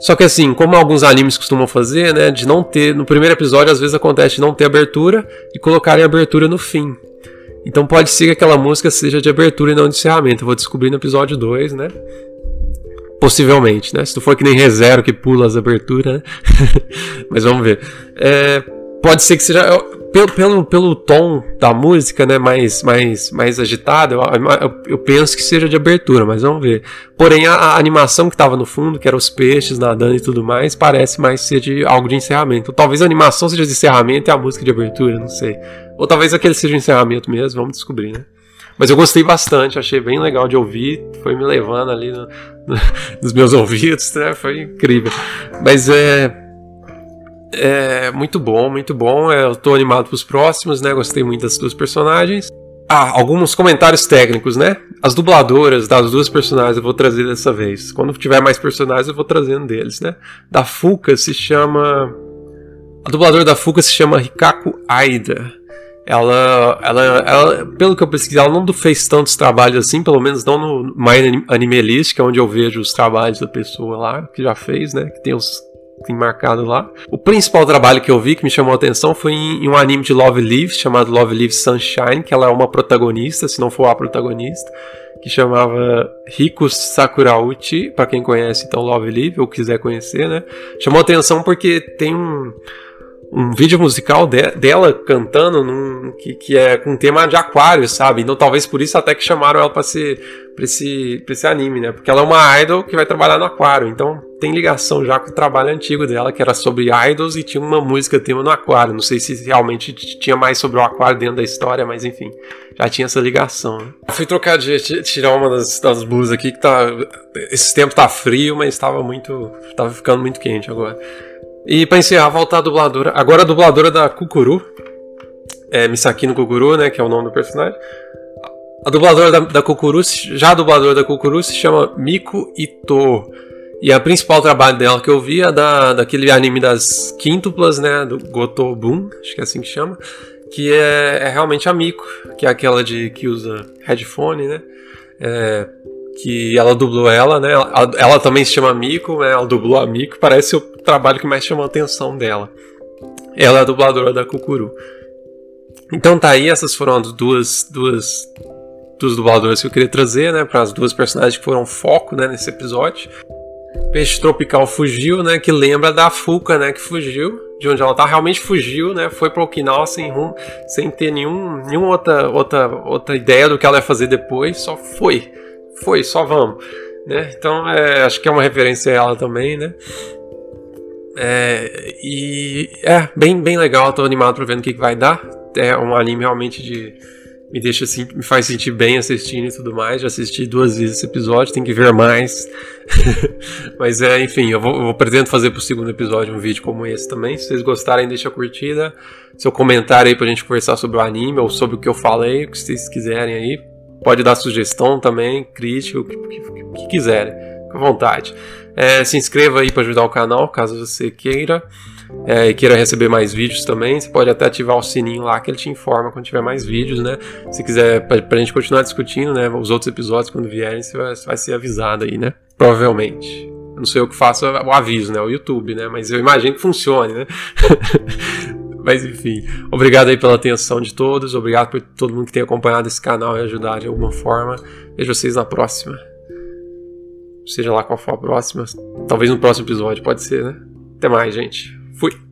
só que assim, como alguns animes costumam fazer, né, de não ter, no primeiro episódio às vezes acontece de não ter abertura e colocarem abertura no fim. Então pode ser que aquela música seja de abertura e não de encerramento. Eu vou descobrir no episódio 2, né? Possivelmente, né? Se tu for que nem ReZero que pula as aberturas, né? *laughs* Mas vamos ver. É, pode ser que seja pelo, pelo, pelo tom da música, né, mais, mais, mais agitado, eu, eu, eu, penso que seja de abertura, mas vamos ver. Porém, a, a animação que estava no fundo, que eram os peixes nadando e tudo mais, parece mais ser de algo de encerramento. Talvez a animação seja de encerramento e a música de abertura, não sei. Ou talvez aquele seja de encerramento mesmo, vamos descobrir, né? Mas eu gostei bastante, achei bem legal de ouvir, foi me levando ali no, no, *laughs* nos meus ouvidos, né? Foi incrível. Mas é é muito bom, muito bom. É, eu tô animado pros próximos, né? Gostei muito das duas personagens. Ah, alguns comentários técnicos, né? As dubladoras das duas personagens eu vou trazer dessa vez. Quando tiver mais personagens eu vou trazendo deles, né? Da Fuka se chama. A dubladora da Fuka se chama Hikaku Aida. Ela, ela, ela, pelo que eu pesquisei, ela não fez tantos trabalhos assim, pelo menos não no My Anime List, que é onde eu vejo os trabalhos da pessoa lá, que já fez, né? Que tem os tem marcado lá. O principal trabalho que eu vi que me chamou a atenção foi em, um anime de Love Live chamado Love Live Sunshine, que ela é uma protagonista, se não for a protagonista, que chamava Riku Sakurauchi, para quem conhece então Love Live ou quiser conhecer, né? Chamou a atenção porque tem um um vídeo musical de, dela cantando num, que, que é com tema de aquário, sabe? Então talvez por isso até que chamaram ela para ser pra esse, pra esse anime, né? Porque ela é uma idol que vai trabalhar no aquário, então tem ligação já com o trabalho antigo dela, que era sobre idols e tinha uma música tema no aquário. Não sei se realmente tinha mais sobre o aquário dentro da história, mas enfim, já tinha essa ligação. Né? Fui trocar de tirar uma das, das blusas aqui que tá. Esse tempo tá frio, mas estava muito. tava ficando muito quente agora. E para encerrar, voltar a dubladora. Agora a dubladora da Kukuru. É Misakino Kukuru, né? Que é o nome do personagem. A dubladora da, da Kukuru, já a dubladora da Kukuru se chama Miko Ito. E a principal trabalho dela que eu vi é da, daquele anime das quíntuplas, né? Do Gotobun, acho que é assim que chama. Que é, é realmente a Miko, que é aquela de que usa headphone, né? É, que ela dublou ela, né? Ela, ela, também se chama Miko, né? Ela dublou a Miko, parece o trabalho que mais chamou a atenção dela. Ela é a dubladora da Kukuru. Então tá aí, essas foram as duas, duas, duas dubladoras que eu queria trazer, né? Para as duas personagens que foram foco, né? Nesse episódio. Peixe Tropical fugiu, né? Que lembra da Fuca, né? Que fugiu de onde ela tá, realmente fugiu, né? Foi para Okinawa sem rumo, sem ter nenhum, nenhuma outra, outra, outra ideia do que ela ia fazer depois, só foi foi, só vamos. Né? Então, é, acho que é uma referência a ela também, né? É, e é bem, bem legal, tô animado pra ver o que, que vai dar. É um anime realmente de. Me deixa assim, me faz sentir bem assistindo e tudo mais. Já assisti duas vezes esse episódio, tem que ver mais. *laughs* Mas é, enfim, eu vou, eu pretendo fazer pro segundo episódio um vídeo como esse também. Se vocês gostarem, deixa a curtida, seu comentário aí pra gente conversar sobre o anime ou sobre o que eu falei, o que vocês quiserem aí. Pode dar sugestão também, crítica, o que, que, que quiserem, com vontade. É, se inscreva aí para ajudar o canal, caso você queira. É, e queira receber mais vídeos também, você pode até ativar o sininho lá que ele te informa quando tiver mais vídeos, né? Se quiser, pra, pra gente continuar discutindo, né? Os outros episódios, quando vierem, você vai, vai ser avisado aí, né? Provavelmente. Eu não sei eu que faço o aviso, né? O YouTube, né? Mas eu imagino que funcione, né? *laughs* Mas enfim, obrigado aí pela atenção de todos, obrigado por todo mundo que tem acompanhado esse canal e ajudado de alguma forma. Vejo vocês na próxima. Seja lá qual for a próxima. Talvez no próximo episódio, pode ser, né? Até mais, gente. Fui.